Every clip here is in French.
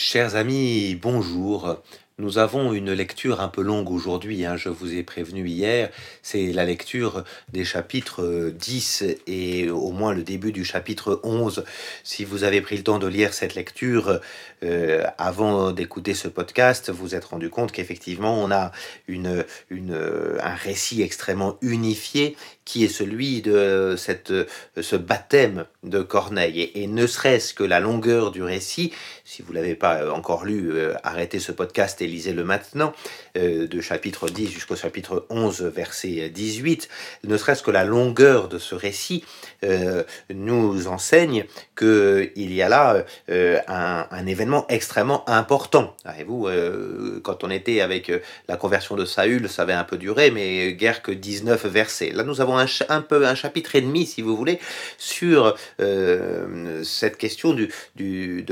Chers amis, bonjour. Nous avons une lecture un peu longue aujourd'hui, hein, je vous ai prévenu hier, c'est la lecture des chapitres 10 et au moins le début du chapitre 11. Si vous avez pris le temps de lire cette lecture euh, avant d'écouter ce podcast, vous êtes rendu compte qu'effectivement on a une, une, un récit extrêmement unifié qui est celui de cette, ce baptême de Corneille. Et, ne serait-ce que la longueur du récit, si vous l'avez pas encore lu, euh, arrêtez ce podcast et lisez-le maintenant, euh, de chapitre 10 jusqu'au chapitre 11, verset 18, ne serait-ce que la longueur de ce récit euh, nous enseigne qu'il y a là euh, un, un, événement extrêmement important. Savez-vous, euh, quand on était avec euh, la conversion de Saül, ça avait un peu duré, mais guère que 19 versets. Là, nous avons un, peu un chapitre et demi, si vous voulez, sur euh, cette question du, du,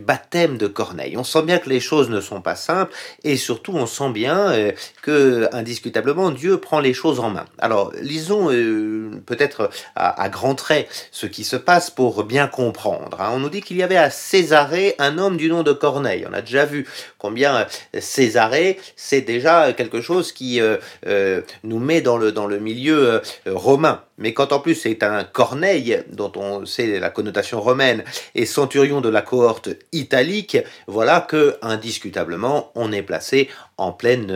baptême de Corneille. On sent bien que les choses ne sont pas simples, et surtout, on sent bien euh, que, indiscutablement, Dieu prend les choses en main. Alors, lisons euh, peut-être à, à grands traits ce qui se passe pour bien comprendre. Hein. On nous dit qu'il y avait à Césarée un homme du nom de Corneille. On a déjà vu combien Césarée, c'est déjà quelque chose qui euh, euh, nous met dans le, dans le milieu euh, romain. Mais quand en plus c'est un Corneille, dont on sait la connotation romaine, et centurion de la cohorte italique, voilà que indiscutablement on est placé en pleine,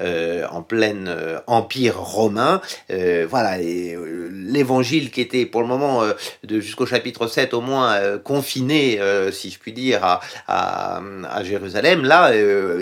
euh, en pleine euh, empire romain. Euh, voilà, l'évangile qui était pour le moment jusqu'au chapitre 7 au moins confiné, si je puis dire, à, à, à Jérusalem. Là,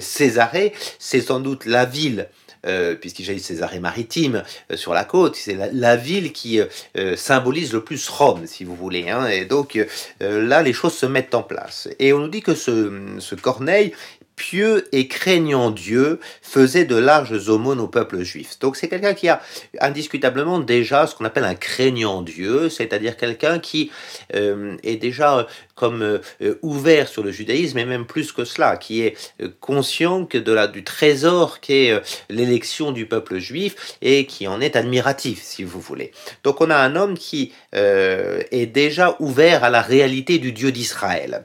Césarée, c'est sans doute la ville euh, puisqu'il s'agit de Césarée maritime euh, sur la côte, c'est la, la, ville qui euh, symbolise le plus Rome, si vous voulez. Hein, et donc là, les choses se mettent en place. Et on nous dit que ce, ce Corneille, pieux et craignant Dieu, faisait de larges aumônes au peuple juif. Donc c'est quelqu'un qui a indiscutablement déjà ce qu'on appelle un craignant Dieu, c'est-à-dire quelqu'un qui euh, est déjà comme euh, ouvert sur le judaïsme et même plus que cela, qui est conscient que de du trésor qu'est euh, l'élection du peuple juif et qui en est admiratif, si vous voulez. Donc on a un homme qui euh, est déjà ouvert à la réalité du Dieu d'Israël.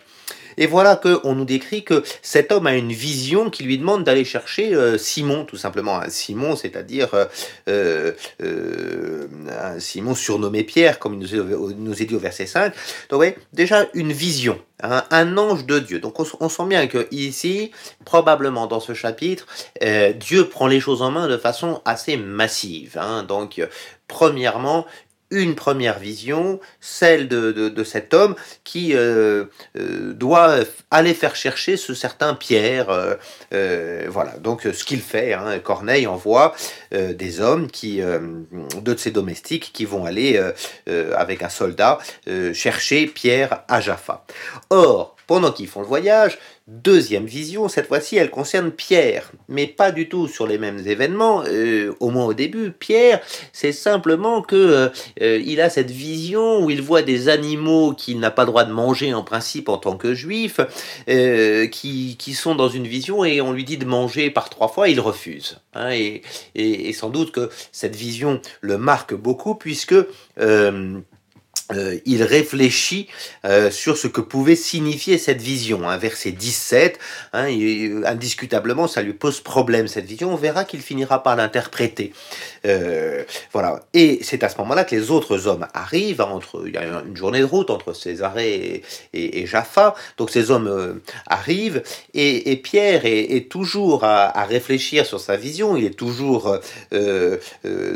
Et voilà qu'on nous décrit que cet homme a une vision qui lui demande d'aller chercher euh, Simon, tout simplement. Simon, c'est-à-dire euh, euh, Simon surnommé Pierre, comme il nous est, dit au verset 5. Donc, ouais, déjà une vision. Hein, un ange de Dieu. Donc on, sent bien que ici, probablement dans ce chapitre, Dieu prend les choses en main de façon assez massive. Hein. Donc premièrement, une première vision, celle de, cet homme qui euh, euh, doit aller faire chercher ce certain Pierre. Euh, voilà, donc ce qu'il fait, hein, Corneille envoie des hommes, qui, deux de ses domestiques, qui vont aller avec un soldat chercher Pierre à Jaffa. Or, pendant qu'ils font le voyage, deuxième vision, cette fois-ci, elle concerne Pierre, mais pas du tout sur les mêmes événements, euh, au moins au début. Pierre, c'est simplement que euh, il a cette vision où il voit des animaux qu'il n'a pas droit de manger en principe en tant que juif, euh, qui, qui, sont dans une vision et on lui dit de manger par trois fois, il refuse. Hein, et, et, et, sans doute que cette vision le marque beaucoup puisque euh, euh, il réfléchit euh, sur ce que pouvait signifier cette vision. Hein, verset 17, hein, et, indiscutablement, ça lui pose problème cette vision. On verra qu'il finira par l'interpréter. Euh, voilà. Et c'est à ce moment-là que les autres hommes arrivent. Hein, entre, il y a une journée de route entre Césarée et, et, Jaffa. Donc ces hommes euh, arrivent et, et Pierre est, est toujours à, à, réfléchir sur sa vision. Il est toujours euh,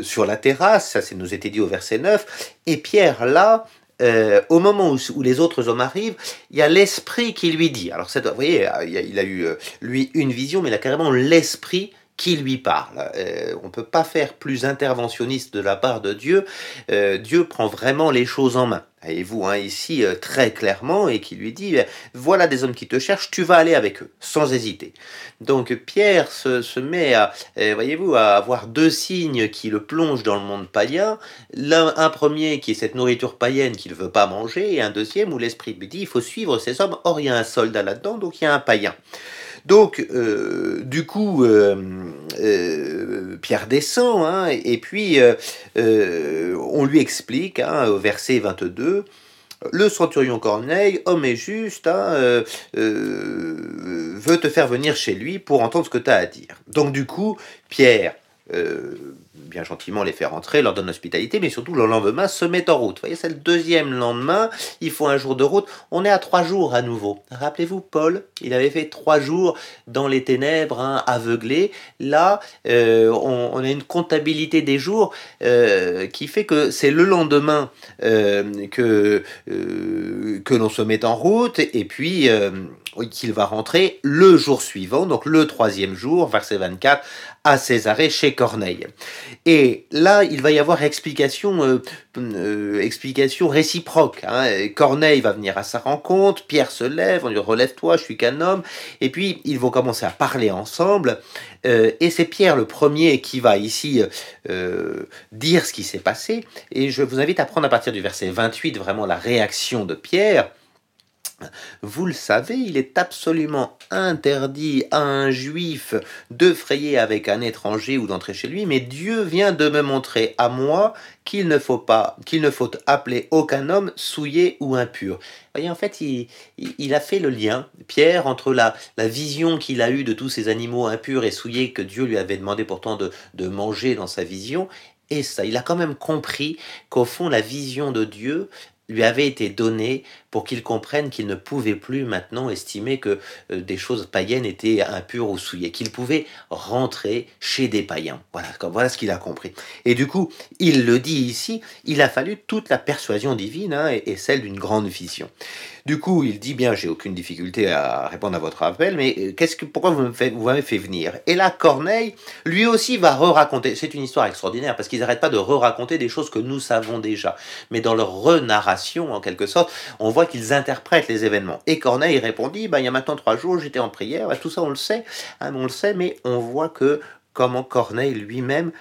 sur la terrasse. Ça, c'est nous était dit au verset 9. Et Pierre là euh, au moment où, les autres hommes arrivent, il y a l'esprit qui lui dit. Alors, vous voyez, il a eu, lui, une vision, mais il a carrément l'esprit qui lui parle. Euh, on ne peut pas faire plus interventionniste de la part de Dieu. Euh, Dieu prend vraiment les choses en main. Et vous, hein, ici, euh, très clairement, et qui lui dit, voilà des hommes qui te cherchent, tu vas aller avec eux, sans hésiter. Donc Pierre se, se met à, euh, voyez-vous, à avoir deux signes qui le plongent dans le monde païen. L'un, un premier qui est cette nourriture païenne qu'il ne veut pas manger, et un deuxième où l'esprit lui dit, il faut suivre ces hommes. Or, il y a un soldat là-dedans, donc il y a un païen. Donc, euh, du coup, euh, euh, Pierre descend, hein, et, puis on lui explique, hein, au verset 22, le centurion Corneille, homme est juste, hein, veut te faire venir chez lui pour entendre ce que tu as à dire. Donc du coup, Pierre bien gentiment les faire entrer, leur donne l'hospitalité, mais surtout le lendemain se met en route. Vous voyez, c'est le deuxième lendemain, il faut un jour de route. On est à trois jours à nouveau. Rappelez-vous, Paul, il avait fait trois jours dans les ténèbres, hein, aveuglé. Là, euh, on, a une comptabilité des jours euh, qui fait que c'est le lendemain que, que l'on se met en route, et puis qu'il va rentrer le jour suivant, donc le troisième jour, verset 24, à Césarée chez Corneille. Et là, il va y avoir explication, euh, euh, explication réciproque. Hein. Corneille va venir à sa rencontre, Pierre se lève, on lui relève-toi, je suis qu'un homme, et puis ils vont commencer à parler ensemble. Euh, et c'est Pierre le premier qui va ici dire ce qui s'est passé. Et je vous invite à prendre à partir du verset 28 vraiment la réaction de Pierre. Vous le savez, il est absolument interdit à un juif de frayer avec un étranger ou d'entrer chez lui, mais Dieu vient de me montrer à moi qu'il ne faut pas, qu'il ne faut appeler aucun homme souillé ou impur. Vous voyez, en fait, il, a fait le lien, Pierre, entre la, la vision qu'il a eue de tous ces animaux impurs et souillés que Dieu lui avait demandé pourtant de, manger dans sa vision, et ça, il a quand même compris qu'au fond, la vision de Dieu, lui avait été donné pour qu'il comprenne qu'il ne pouvait plus maintenant estimer que euh, des choses païennes étaient impures ou souillées, qu'il pouvait rentrer chez des païens. Voilà, voilà ce qu'il a compris. Et du coup, il le dit ici, il a fallu toute la persuasion divine hein, et, celle d'une grande vision. Du coup, il dit bien, j'ai aucune difficulté à répondre à votre appel, mais euh, qu'est-ce que, pourquoi vous m'avez fait venir? Et là, Corneille, lui aussi, va re-raconter. C'est une histoire extraordinaire parce qu'ils n'arrêtent pas de re-raconter des choses que nous savons déjà. Mais dans leur renarration, en quelque sorte, on voit qu'ils interprètent les événements. Et Corneille répondit, bah, il y a maintenant trois jours, j'étais en prière. Tout ça, on le sait, hein, on le sait, mais on voit que comment Corneille lui-même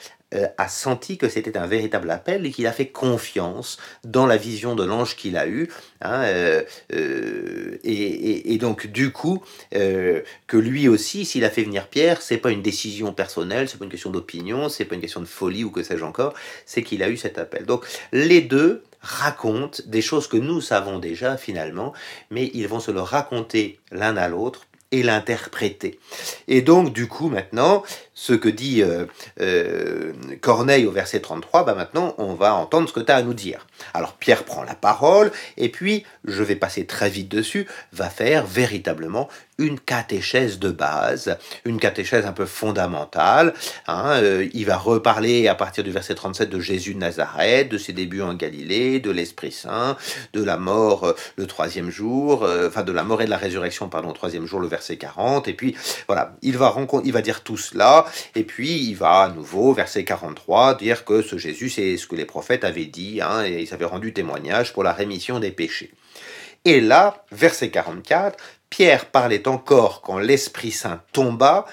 a senti que c'était un véritable appel et qu'il a fait confiance dans la vision de l'ange qu'il a eu. Hein, euh, euh, et, donc du coup, que lui aussi, s'il a fait venir Pierre, c'est pas une décision personnelle, c'est pas une question d'opinion, c'est pas une question de folie ou que sais-je encore, c'est qu'il a eu cet appel. Donc les deux racontent des choses que nous savons déjà finalement, mais ils vont se le raconter l'un à l'autre et l'interpréter. Et donc, du coup, maintenant, ce que dit euh, euh, Corneille au verset 33, bah maintenant, on va entendre ce que tu as à nous dire. Alors, Pierre prend la parole, et puis, je vais passer très vite dessus, va faire véritablement une catéchèse de base, une catéchèse un peu fondamentale. Hein, euh, il va reparler à partir du verset 37 de Jésus de Nazareth, de ses débuts en Galilée, de l'Esprit Saint, de la mort le troisième jour, enfin de la mort et de la résurrection, pardon, le troisième jour, le verset 40. Et puis, voilà, il va, il va dire tout cela. Et puis, il va à nouveau, verset 43, dire que ce Jésus, c'est ce que les prophètes avaient dit, hein, et ils avaient rendu témoignage pour la rémission des péchés. Et là, verset 44, Pierre parlait encore quand l'Esprit Saint tomba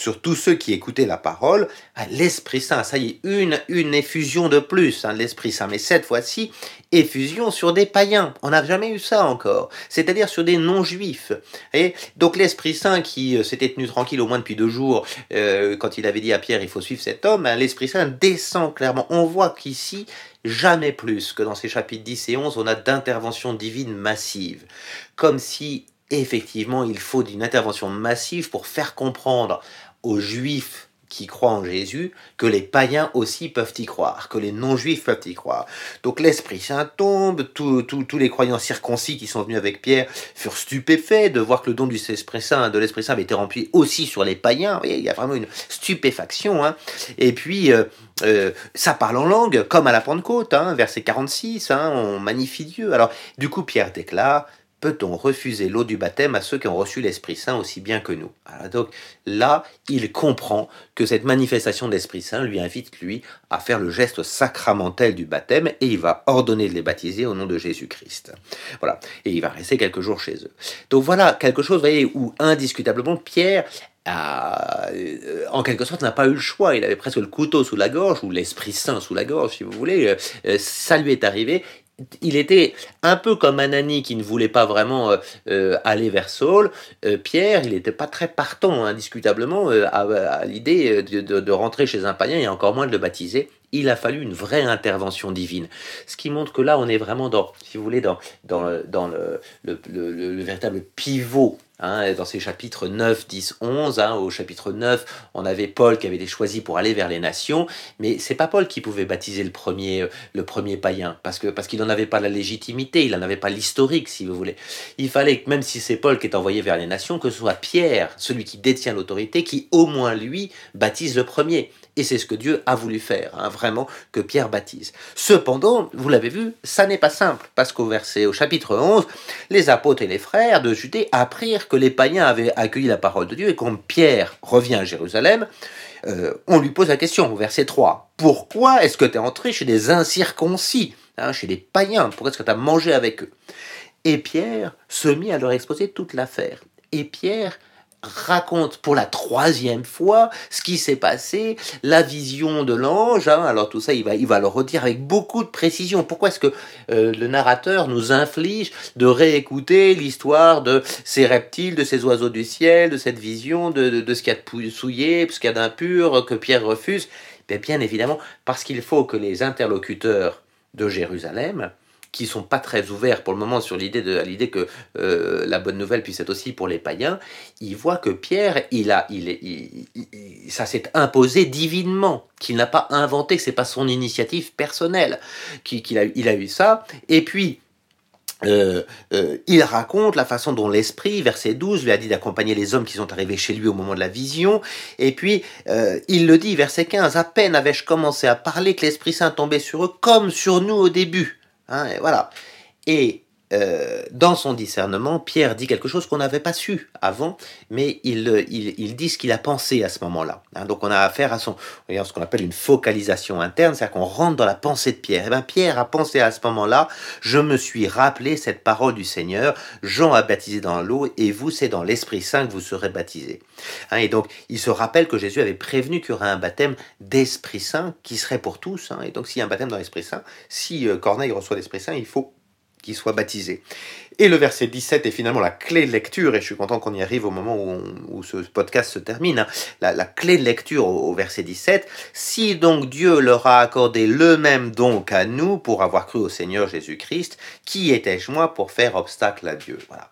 sur tous ceux qui écoutaient la parole. L'Esprit Saint, ça y est, une, une effusion de plus, hein, l'Esprit Saint. Mais cette fois-ci, effusion sur des païens. On n'a jamais eu ça encore. C'est-à-dire sur des non-juifs. Et donc l'Esprit Saint qui euh, s'était tenu tranquille au moins depuis deux jours, euh, quand il avait dit à Pierre, il faut suivre cet homme, hein, l'Esprit Saint descend clairement. On voit qu'ici, jamais plus que dans ces chapitres 10 et 11, on a d'intervention divine massive. Comme si effectivement, il faut une intervention massive pour faire comprendre aux juifs qui croient en Jésus que les païens aussi peuvent y croire, que les non-juifs peuvent y croire. Donc l'Esprit Saint tombe, tous les croyants circoncis qui sont venus avec Pierre furent stupéfaits de voir que le don du Esprit Saint, de l'Esprit Saint avait été rempli aussi sur les païens. il y a vraiment une stupéfaction. Hein. Et puis, euh, euh, ça parle en langue, comme à la Pentecôte, hein, verset 46, hein, on magnifie Dieu. Alors, du coup, Pierre déclare, peut-on refuser l'eau du baptême à ceux qui ont reçu l'Esprit Saint aussi bien que nous? Donc là, il comprend que cette manifestation de l'Esprit Saint lui invite, lui, à faire le geste sacramentel du baptême et il va ordonner de les baptiser au nom de Jésus-Christ. Voilà. Et il va rester quelques jours chez eux. Donc voilà quelque chose, vous voyez, où indiscutablement Pierre euh, en quelque sorte, n'a pas eu le choix. Il avait presque le couteau sous la gorge, ou l'Esprit Saint sous la gorge, si vous voulez. Euh, ça lui est arrivé il était un peu comme Anani qui ne voulait pas vraiment euh, euh, aller vers Saul. Euh, Pierre, il n'était pas très partant, indiscutablement, à, l'idée de, rentrer chez un païen et encore moins de le baptiser. Il a fallu une vraie intervention divine. Ce qui montre que là, on est vraiment dans, si vous voulez, dans, dans, dans le, le, le, véritable pivot Hein, dans ces chapitres 9, 10, 11, hein, au chapitre 9, on avait Paul qui avait été choisi pour aller vers les nations, mais c'est pas Paul qui pouvait baptiser le premier, le premier païen, parce que parce qu'il n'en avait pas la légitimité, il n'en avait pas l'historique, si vous voulez. Il fallait que même si c'est Paul qui est envoyé vers les nations, que ce soit Pierre, celui qui détient l'autorité, qui au moins lui baptise le premier. Et c'est ce que Dieu a voulu faire, hein, vraiment, que Pierre baptise. Cependant, vous l'avez vu, ça n'est pas simple, parce qu'au verset, au chapitre 11, les apôtres et les frères de Judée apprirent que les païens avaient accueilli la parole de Dieu, et quand Pierre revient à Jérusalem, euh, on lui pose la question, au verset 3, pourquoi est-ce que tu es entré chez des incirconcis, hein, chez des païens, pourquoi est-ce que tu as mangé avec eux? Et Pierre se mit à leur exposer toute l'affaire. Et Pierre raconte pour la troisième fois ce qui s'est passé, la vision de l'ange. Hein. alors tout ça, il va, il va le redire avec beaucoup de précision. Pourquoi est-ce que euh, le narrateur nous inflige de réécouter l'histoire de ces reptiles, de ces oiseaux du ciel, de cette vision, de, de, ce qu'il y a de souillé, ce qu'il y a d'impur, que Pierre refuse? Bien, bien évidemment, parce qu'il faut que les interlocuteurs de Jérusalem qui sont pas très ouverts pour le moment sur l'idée de l'idée que euh, la bonne nouvelle puisse être aussi pour les païens, ils voient que Pierre, il a, il, il, ça s'est imposé divinement, qu'il n'a pas inventé, que c'est pas son initiative personnelle, qu'il a, il a eu ça, et puis euh, euh, il raconte la façon dont l'Esprit, verset 12, lui a dit d'accompagner les hommes qui sont arrivés chez lui au moment de la vision. Et puis, il le dit, verset 15, à peine avais-je commencé à parler que l'Esprit Saint tombait sur eux comme sur nous au début. Hein, et voilà. Et euh, dans son discernement, Pierre dit quelque chose qu'on n'avait pas su avant, mais il, il, dit ce qu'il a pensé à ce moment-là. Hein, donc on a affaire à son, ce qu'on appelle une focalisation interne, c'est-à-dire qu'on rentre dans la pensée de Pierre. Et eh bien Pierre a pensé à ce moment-là, je me suis rappelé cette parole du Seigneur, Jean a baptisé dans l'eau, et vous c'est dans l'Esprit Saint que vous serez baptisés. Hein, et donc il se rappelle que Jésus avait prévenu qu'il y aurait un baptême d'Esprit Saint qui serait pour tous. et donc s'il y a un baptême dans l'Esprit Saint, si euh, Corneille reçoit l'Esprit Saint, il faut qui soit baptisé. Et le verset 17 est finalement la clé de lecture, et je suis content qu'on y arrive au moment où, ce podcast se termine. Hein. La, clé de lecture au, verset 17. Si donc Dieu leur a accordé le même don qu'à nous pour avoir cru au Seigneur Jésus-Christ, qui étais-je moi pour faire obstacle à Dieu? Voilà.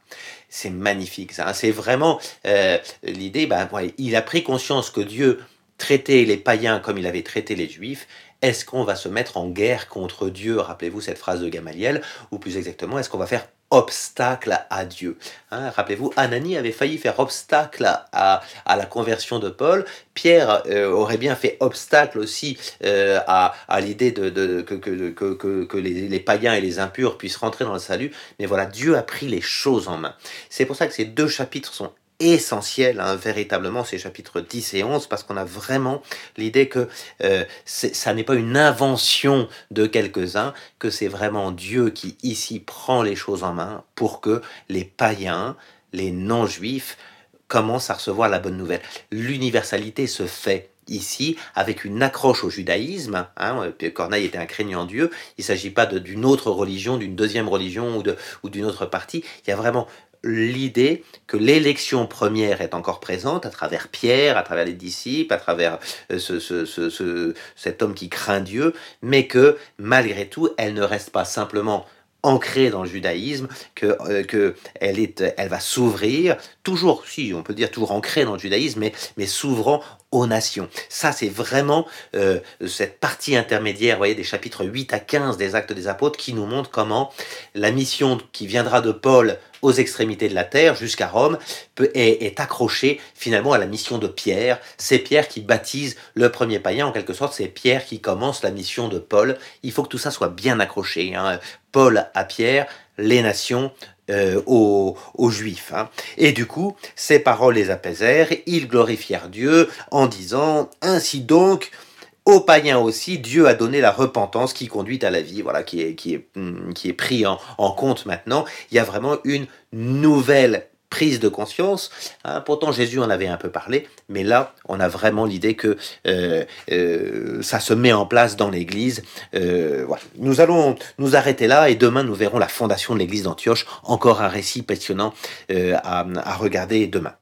C'est magnifique, ça. Hein. C'est vraiment euh, l'idée, ben, il a pris conscience que Dieu traitait les païens comme il avait traité les juifs, est-ce qu'on va se mettre en guerre contre Dieu? Rappelez-vous cette phrase de Gamaliel, ou plus exactement, est-ce qu'on va faire obstacle à Dieu? Hein, rappelez-vous, Anani avait failli faire obstacle à, la conversion de Paul. Pierre euh, aurait bien fait obstacle aussi euh, à, l'idée de, que, les, les, païens et les impurs puissent rentrer dans le salut. Mais voilà, Dieu a pris les choses en main. C'est pour ça que ces deux chapitres sont essentiel, hein, véritablement, ces chapitres 10 et 11, parce qu'on a vraiment l'idée que euh, ça n'est pas une invention de quelques-uns, que c'est vraiment Dieu qui ici prend les choses en main pour que les païens, les non-juifs, commencent à recevoir la bonne nouvelle. L'universalité se fait ici avec une accroche au judaïsme. Hein, Corneille était un craignant Dieu. Il ne s'agit pas d'une autre religion, d'une deuxième religion ou d'une autre partie. Il y a vraiment l'idée que l'élection première est encore présente à travers Pierre, à travers les disciples, à travers euh, ce, cet homme qui craint Dieu, mais que malgré tout, elle ne reste pas simplement ancrée dans le judaïsme, que, euh, elle, est, elle va s'ouvrir, toujours, si on peut dire toujours ancrée dans le judaïsme, mais, mais s'ouvrant aux nations. Ça, c'est vraiment euh, cette partie intermédiaire, voyez, des chapitres 8 à 15 des Actes des Apôtres qui nous montre comment la mission qui viendra de Paul aux extrémités de la terre jusqu'à Rome peut, est, est accrochée finalement à la mission de Pierre. C'est Pierre qui baptise le premier païen, en quelque sorte, c'est Pierre qui commence la mission de Paul. Il faut que tout ça soit bien accroché. Hein. Paul à Pierre, les nations, euh, aux, Juifs. Hein. Et du coup, ces paroles les apaisèrent, ils glorifièrent Dieu en disant, ainsi donc, aux païens aussi, Dieu a donné la repentance qui conduit à la vie, voilà, qui est, qui est, hmm, qui est pris en, en compte maintenant. Il y a vraiment une nouvelle prise de conscience. Hein. Pourtant, Jésus en avait un peu parlé, mais là, on a vraiment l'idée que euh, euh, ça se met en place dans l'Église. Euh. Nous allons nous arrêter là et demain, nous verrons la fondation de l'Église d'Antioche. Encore un récit passionnant à regarder demain.